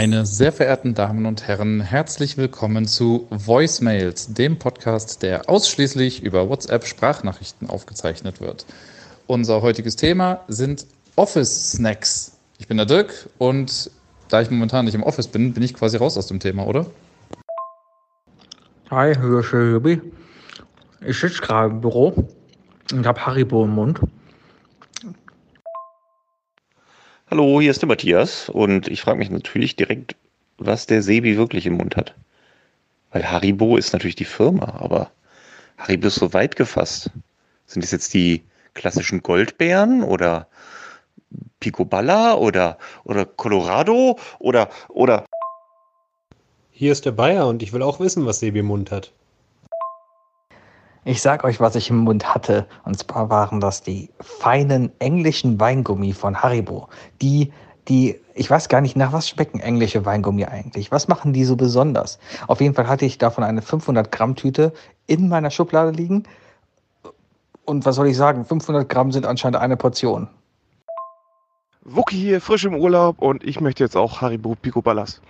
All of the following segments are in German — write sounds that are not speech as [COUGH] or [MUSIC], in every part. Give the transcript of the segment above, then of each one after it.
Meine sehr verehrten Damen und Herren, herzlich willkommen zu Voicemails, dem Podcast, der ausschließlich über WhatsApp-Sprachnachrichten aufgezeichnet wird. Unser heutiges Thema sind Office-Snacks. Ich bin der Dirk und da ich momentan nicht im Office bin, bin ich quasi raus aus dem Thema, oder? Hi, hier ist Jubi. Ich sitze gerade im Büro und habe Haribo im Mund. Hallo, hier ist der Matthias und ich frage mich natürlich direkt, was der Sebi wirklich im Mund hat. Weil Haribo ist natürlich die Firma, aber Haribo ist so weit gefasst. Sind das jetzt die klassischen Goldbeeren oder Picoballa oder, oder Colorado oder, oder. Hier ist der Bayer und ich will auch wissen, was Sebi im Mund hat. Ich sag euch, was ich im Mund hatte. Und zwar waren das die feinen englischen Weingummi von Haribo. Die, die, ich weiß gar nicht, nach was schmecken englische Weingummi eigentlich? Was machen die so besonders? Auf jeden Fall hatte ich davon eine 500 Gramm Tüte in meiner Schublade liegen. Und was soll ich sagen? 500 Gramm sind anscheinend eine Portion. Wookie hier, frisch im Urlaub und ich möchte jetzt auch Haribo Pico Ballas.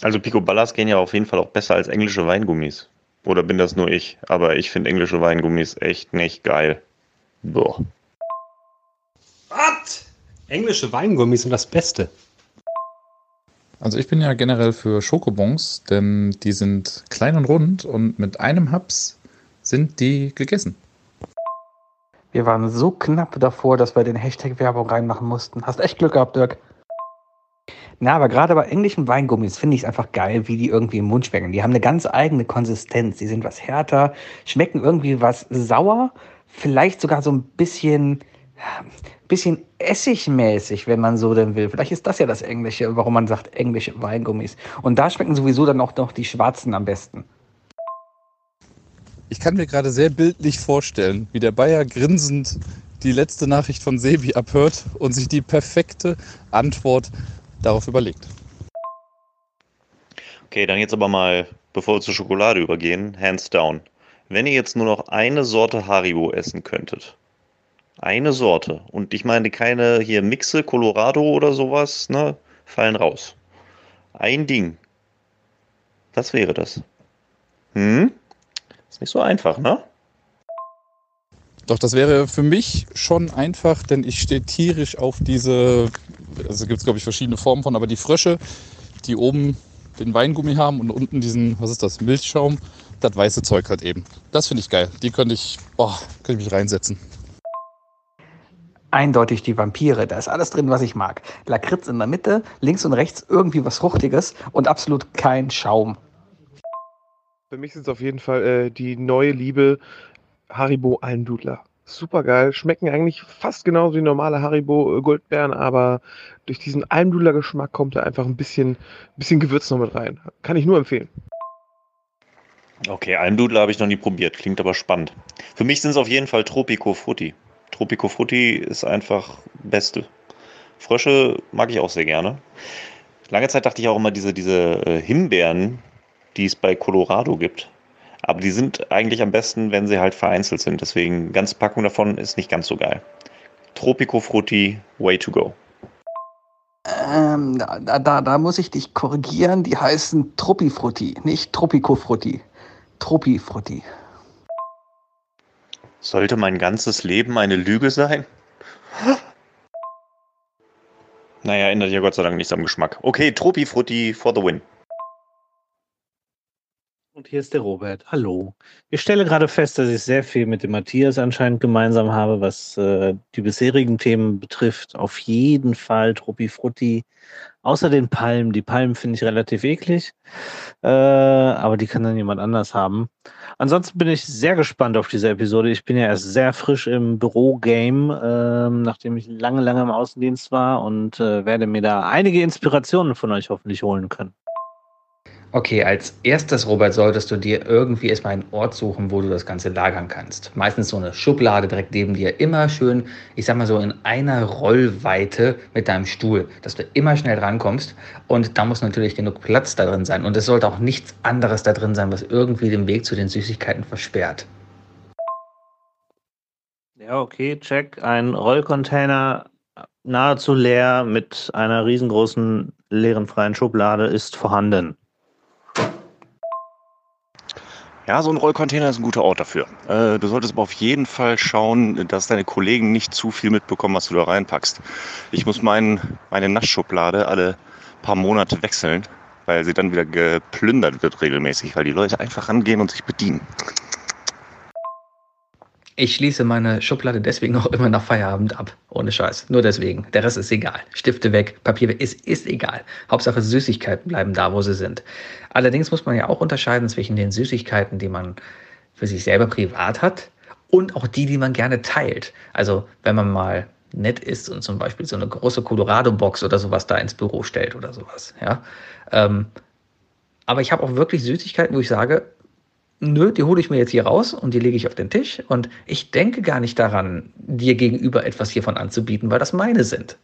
Also Picoballas gehen ja auf jeden Fall auch besser als englische Weingummis. Oder bin das nur ich? Aber ich finde englische Weingummis echt nicht geil. Boah. Was? Englische Weingummis sind das Beste. Also ich bin ja generell für Schokobons, denn die sind klein und rund und mit einem Haps sind die gegessen. Wir waren so knapp davor, dass wir den Hashtag Werbung reinmachen mussten. Hast echt Glück gehabt, Dirk. Na, aber gerade bei englischen Weingummis finde ich es einfach geil, wie die irgendwie im Mund schmecken. Die haben eine ganz eigene Konsistenz. Die sind was härter, schmecken irgendwie was sauer, vielleicht sogar so ein bisschen, bisschen essigmäßig, wenn man so denn will. Vielleicht ist das ja das Englische, warum man sagt englische Weingummis. Und da schmecken sowieso dann auch noch die schwarzen am besten. Ich kann mir gerade sehr bildlich vorstellen, wie der Bayer grinsend die letzte Nachricht von Sebi abhört und sich die perfekte Antwort darauf überlegt. Okay, dann jetzt aber mal, bevor wir zur Schokolade übergehen, hands down. Wenn ihr jetzt nur noch eine Sorte Haribo essen könntet, eine Sorte, und ich meine keine hier Mixe, Colorado oder sowas, ne, fallen raus. Ein Ding. Was wäre das? Hm? Ist nicht so einfach, ne? Doch, das wäre für mich schon einfach, denn ich stehe tierisch auf diese, also gibt es glaube ich verschiedene Formen von, aber die Frösche, die oben den Weingummi haben und unten diesen, was ist das, Milchschaum, das weiße Zeug halt eben. Das finde ich geil. Die könnte ich, boah, könnte ich mich reinsetzen. Eindeutig die Vampire. Da ist alles drin, was ich mag. Lakritz in der Mitte, links und rechts irgendwie was Fruchtiges und absolut kein Schaum. Für mich sind es auf jeden Fall äh, die neue Liebe Haribo Almdudler. Super geil, schmecken eigentlich fast genauso wie normale Haribo äh, Goldbeeren, aber durch diesen Almdudler Geschmack kommt da einfach ein bisschen, bisschen Gewürz noch mit rein. Kann ich nur empfehlen. Okay, Almdudler habe ich noch nie probiert, klingt aber spannend. Für mich sind es auf jeden Fall Tropico Frutti. Tropico Frutti ist einfach Beste. Frösche mag ich auch sehr gerne. Lange Zeit dachte ich auch immer, diese, diese äh, Himbeeren, die es bei Colorado gibt, aber die sind eigentlich am besten, wenn sie halt vereinzelt sind. Deswegen, ganz Packung davon ist nicht ganz so geil. Tropico Frutti, way to go. Ähm, da, da, da muss ich dich korrigieren. Die heißen Tropifrutti, nicht Tropico Frutti. Tropifrutti. Sollte mein ganzes Leben eine Lüge sein? Naja, ändert ja Gott sei Dank nichts am Geschmack. Okay, Tropifrutti for the win. Und hier ist der Robert. Hallo. Ich stelle gerade fest, dass ich sehr viel mit dem Matthias anscheinend gemeinsam habe, was äh, die bisherigen Themen betrifft. Auf jeden Fall Truppi Frutti. Außer den Palmen. Die Palmen finde ich relativ eklig. Äh, aber die kann dann jemand anders haben. Ansonsten bin ich sehr gespannt auf diese Episode. Ich bin ja erst sehr frisch im Büro-Game, äh, nachdem ich lange, lange im Außendienst war und äh, werde mir da einige Inspirationen von euch hoffentlich holen können. Okay, als erstes, Robert, solltest du dir irgendwie erstmal einen Ort suchen, wo du das Ganze lagern kannst. Meistens so eine Schublade direkt neben dir. Immer schön, ich sag mal so, in einer Rollweite mit deinem Stuhl, dass du immer schnell rankommst. Und da muss natürlich genug Platz da drin sein. Und es sollte auch nichts anderes da drin sein, was irgendwie den Weg zu den Süßigkeiten versperrt. Ja, okay, check. Ein Rollcontainer nahezu leer mit einer riesengroßen leeren freien Schublade ist vorhanden. Ja, so ein Rollcontainer ist ein guter Ort dafür. Äh, du solltest aber auf jeden Fall schauen, dass deine Kollegen nicht zu viel mitbekommen, was du da reinpackst. Ich muss mein, meine Naschschublade alle paar Monate wechseln, weil sie dann wieder geplündert wird regelmäßig, weil die Leute einfach rangehen und sich bedienen. Ich schließe meine Schublade deswegen auch immer nach Feierabend ab. Ohne Scheiß. Nur deswegen. Der Rest ist egal. Stifte weg, Papier weg. Ist, ist egal. Hauptsache Süßigkeiten bleiben da, wo sie sind. Allerdings muss man ja auch unterscheiden zwischen den Süßigkeiten, die man für sich selber privat hat und auch die, die man gerne teilt. Also, wenn man mal nett ist und zum Beispiel so eine große Colorado-Box oder sowas da ins Büro stellt oder sowas, ja. Ähm, aber ich habe auch wirklich Süßigkeiten, wo ich sage, nö, die hole ich mir jetzt hier raus und die lege ich auf den Tisch und ich denke gar nicht daran, dir gegenüber etwas hiervon anzubieten, weil das meine sind.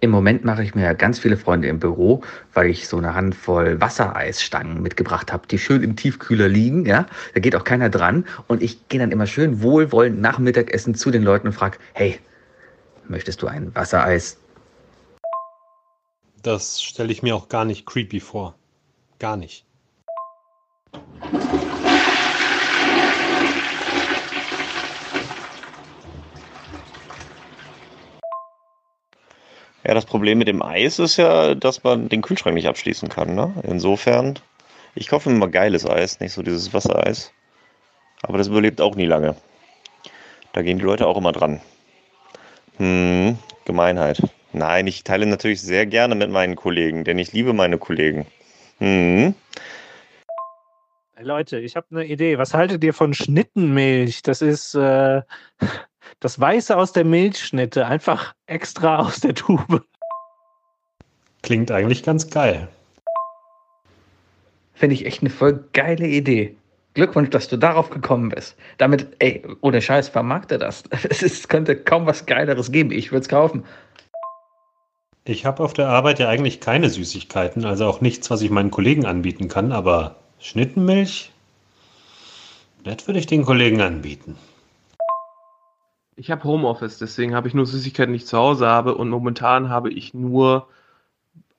Im Moment mache ich mir ganz viele Freunde im Büro, weil ich so eine Handvoll Wassereisstangen mitgebracht habe, die schön im Tiefkühler liegen. Ja, da geht auch keiner dran. Und ich gehe dann immer schön wohlwollend nach Mittagessen zu den Leuten und frage: Hey, möchtest du ein Wassereis? Das stelle ich mir auch gar nicht creepy vor. Gar nicht. Ja, das Problem mit dem Eis ist ja, dass man den Kühlschrank nicht abschließen kann. Ne? Insofern, ich kaufe mal geiles Eis, nicht so dieses Wassereis. Aber das überlebt auch nie lange. Da gehen die Leute auch immer dran. Hm, Gemeinheit. Nein, ich teile natürlich sehr gerne mit meinen Kollegen, denn ich liebe meine Kollegen. Hm. Leute, ich habe eine Idee. Was haltet ihr von Schnittenmilch? Das ist äh, das Weiße aus der Milchschnitte, einfach extra aus der Tube. Klingt eigentlich ganz geil. Finde ich echt eine voll geile Idee. Glückwunsch, dass du darauf gekommen bist. Damit, ey, ohne Scheiß, vermarkte das. [LAUGHS] Es ist, könnte kaum was Geileres geben. Ich würde es kaufen. Ich habe auf der Arbeit ja eigentlich keine Süßigkeiten, also auch nichts, was ich meinen Kollegen anbieten kann, aber Schnittenmilch, das würde ich den Kollegen anbieten. Ich habe Homeoffice, deswegen habe ich nur Süßigkeiten, die ich zu Hause habe und momentan habe ich nur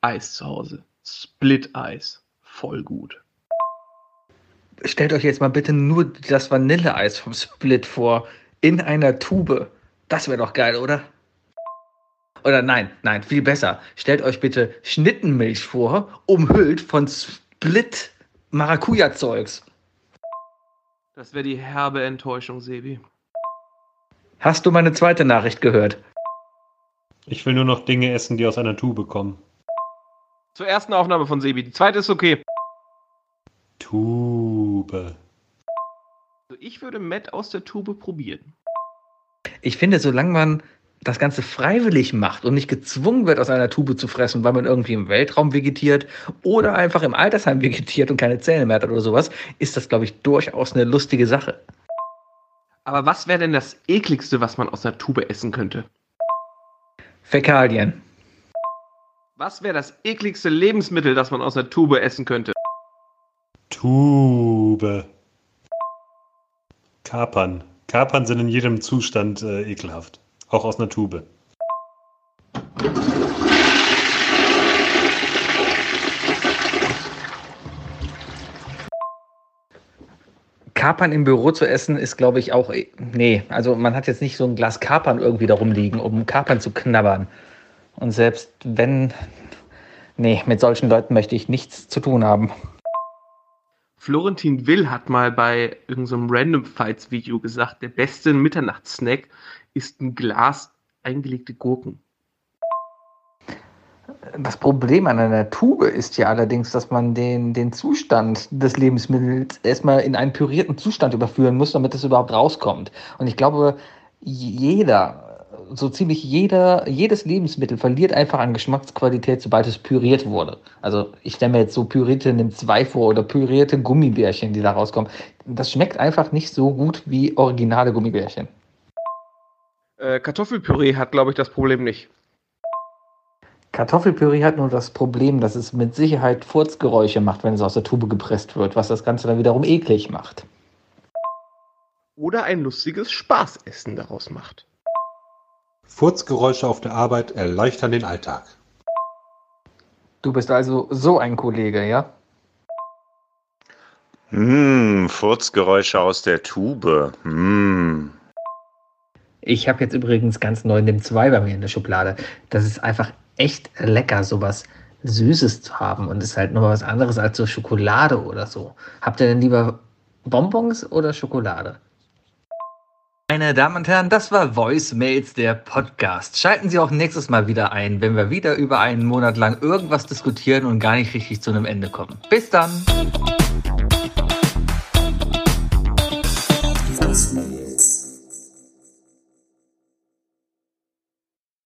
Eis zu Hause. Split-Eis. Voll gut. Stellt euch jetzt mal bitte nur das Vanilleeis vom Split vor. In einer Tube. Das wäre doch geil, oder? Oder nein, nein, viel besser. Stellt euch bitte Schnittenmilch vor, umhüllt von Split Maracuja-Zeugs. Das wäre die herbe Enttäuschung, Sebi. Hast du meine zweite Nachricht gehört? Ich will nur noch Dinge essen, die aus einer Tube kommen. Zur ersten Aufnahme von Sebi. Die zweite ist okay. Tube. Also ich würde Matt aus der Tube probieren. Ich finde, solange man das Ganze freiwillig macht und nicht gezwungen wird, aus einer Tube zu fressen, weil man irgendwie im Weltraum vegetiert oder einfach im Altersheim vegetiert und keine Zähne mehr hat oder sowas, ist das, glaube ich, durchaus eine lustige Sache. Aber was wäre denn das ekligste, was man aus einer Tube essen könnte? Fäkalien. Was wäre das ekligste Lebensmittel, das man aus einer Tube essen könnte? Tube. Kapern. Kapern sind in jedem Zustand äh, ekelhaft. Auch aus einer Tube. Kapern im Büro zu essen ist, glaube ich, auch. Nee, also man hat jetzt nicht so ein Glas Kapern irgendwie darum liegen, um Kapern zu knabbern. Und selbst wenn. Nee, mit solchen Leuten möchte ich nichts zu tun haben. Florentin Will hat mal bei irgendeinem so Random Fights Video gesagt, der beste Mitternachtssnack ist ein Glas eingelegte Gurken. Das Problem an einer Tube ist ja allerdings, dass man den, den Zustand des Lebensmittels erstmal in einen pürierten Zustand überführen muss, damit es überhaupt rauskommt. Und ich glaube, jeder, so ziemlich jeder, jedes Lebensmittel verliert einfach an Geschmacksqualität, sobald es püriert wurde. Also ich stelle mir jetzt so pürierte Nimm 2 vor oder pürierte Gummibärchen, die da rauskommen. Das schmeckt einfach nicht so gut wie originale Gummibärchen. Äh, Kartoffelpüree hat, glaube ich, das Problem nicht. Kartoffelpüree hat nur das Problem, dass es mit Sicherheit Furzgeräusche macht, wenn es aus der Tube gepresst wird, was das Ganze dann wiederum eklig macht. Oder ein lustiges Spaßessen daraus macht. Furzgeräusche auf der Arbeit erleichtern den Alltag. Du bist also so ein Kollege, ja? Hm, Furzgeräusche aus der Tube. Hm. Ich habe jetzt übrigens ganz neu NIM 2 bei mir in der Schublade. Das ist einfach echt lecker, sowas Süßes zu haben. Und ist halt nochmal was anderes als so Schokolade oder so. Habt ihr denn lieber Bonbons oder Schokolade? Meine Damen und Herren, das war Voicemails, der Podcast. Schalten Sie auch nächstes Mal wieder ein, wenn wir wieder über einen Monat lang irgendwas diskutieren und gar nicht richtig zu einem Ende kommen. Bis dann!